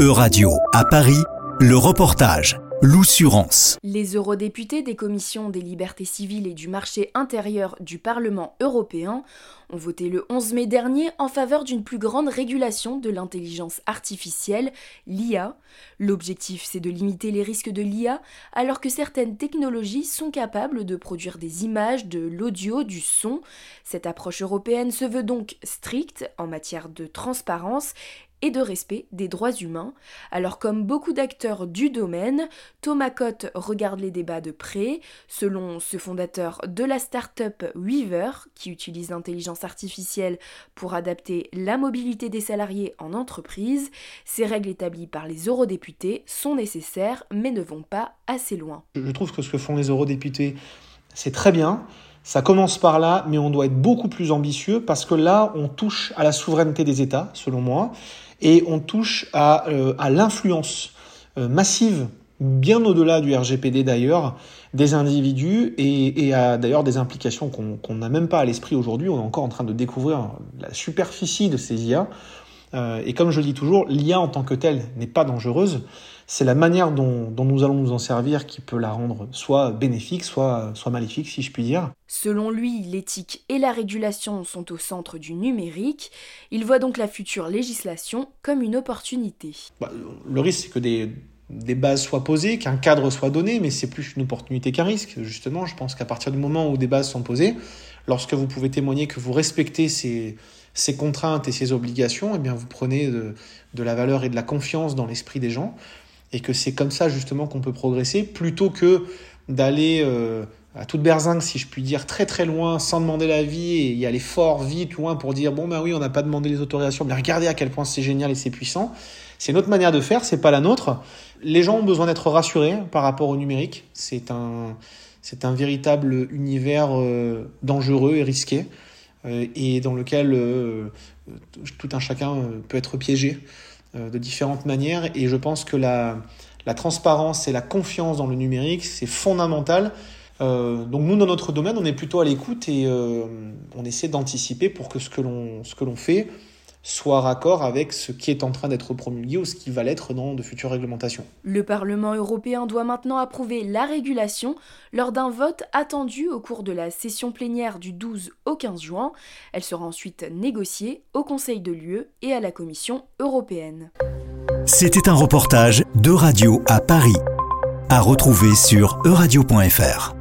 E-Radio, à Paris, le reportage. L'oussurance. Les eurodéputés des commissions des libertés civiles et du marché intérieur du Parlement européen ont voté le 11 mai dernier en faveur d'une plus grande régulation de l'intelligence artificielle, l'IA. L'objectif, c'est de limiter les risques de l'IA alors que certaines technologies sont capables de produire des images, de l'audio, du son. Cette approche européenne se veut donc stricte en matière de transparence et de respect des droits humains. Alors comme beaucoup d'acteurs du domaine, Thomas Cotte regarde les débats de près. Selon ce fondateur de la start-up Weaver, qui utilise l'intelligence artificielle pour adapter la mobilité des salariés en entreprise, ces règles établies par les eurodéputés sont nécessaires mais ne vont pas assez loin. Je trouve que ce que font les eurodéputés, c'est très bien. Ça commence par là, mais on doit être beaucoup plus ambitieux parce que là, on touche à la souveraineté des États, selon moi et on touche à, euh, à l'influence euh, massive, bien au-delà du RGPD d'ailleurs, des individus et, et à d'ailleurs des implications qu'on n'a même pas à l'esprit aujourd'hui. On est encore en train de découvrir la superficie de ces IA. Euh, et comme je le dis toujours, l'IA en tant que telle n'est pas dangereuse. C'est la manière dont, dont, nous allons nous en servir qui peut la rendre soit bénéfique, soit, soit maléfique, si je puis dire. Selon lui, l'éthique et la régulation sont au centre du numérique. Il voit donc la future législation comme une opportunité. Bah, le risque, c'est que des, des bases soient posées, qu'un cadre soit donné, mais c'est plus une opportunité qu'un risque. Justement, je pense qu'à partir du moment où des bases sont posées, lorsque vous pouvez témoigner que vous respectez ces ces contraintes et ces obligations, eh bien, vous prenez de, de la valeur et de la confiance dans l'esprit des gens, et que c'est comme ça justement qu'on peut progresser, plutôt que d'aller euh, à toute berzingue, si je puis dire, très très loin, sans demander l'avis, et y aller fort, vite, loin, pour dire, bon ben oui, on n'a pas demandé les autorisations, mais regardez à quel point c'est génial et c'est puissant. C'est notre manière de faire, c'est pas la nôtre. Les gens ont besoin d'être rassurés par rapport au numérique. C'est un, véritable univers euh, dangereux et risqué. Euh, et dans lequel euh, tout un chacun peut être piégé de différentes manières. Et je pense que la, la transparence et la confiance dans le numérique, c'est fondamental. Donc nous, dans notre domaine, on est plutôt à l'écoute et on essaie d'anticiper pour que ce que l'on fait soit raccord avec ce qui est en train d'être promulgué ou ce qui va l'être dans de futures réglementations. Le Parlement européen doit maintenant approuver la régulation lors d'un vote attendu au cours de la session plénière du 12 au 15 juin. Elle sera ensuite négociée au Conseil de l'UE et à la Commission européenne. C'était un reportage de Radio à Paris, à retrouver sur euradio.fr.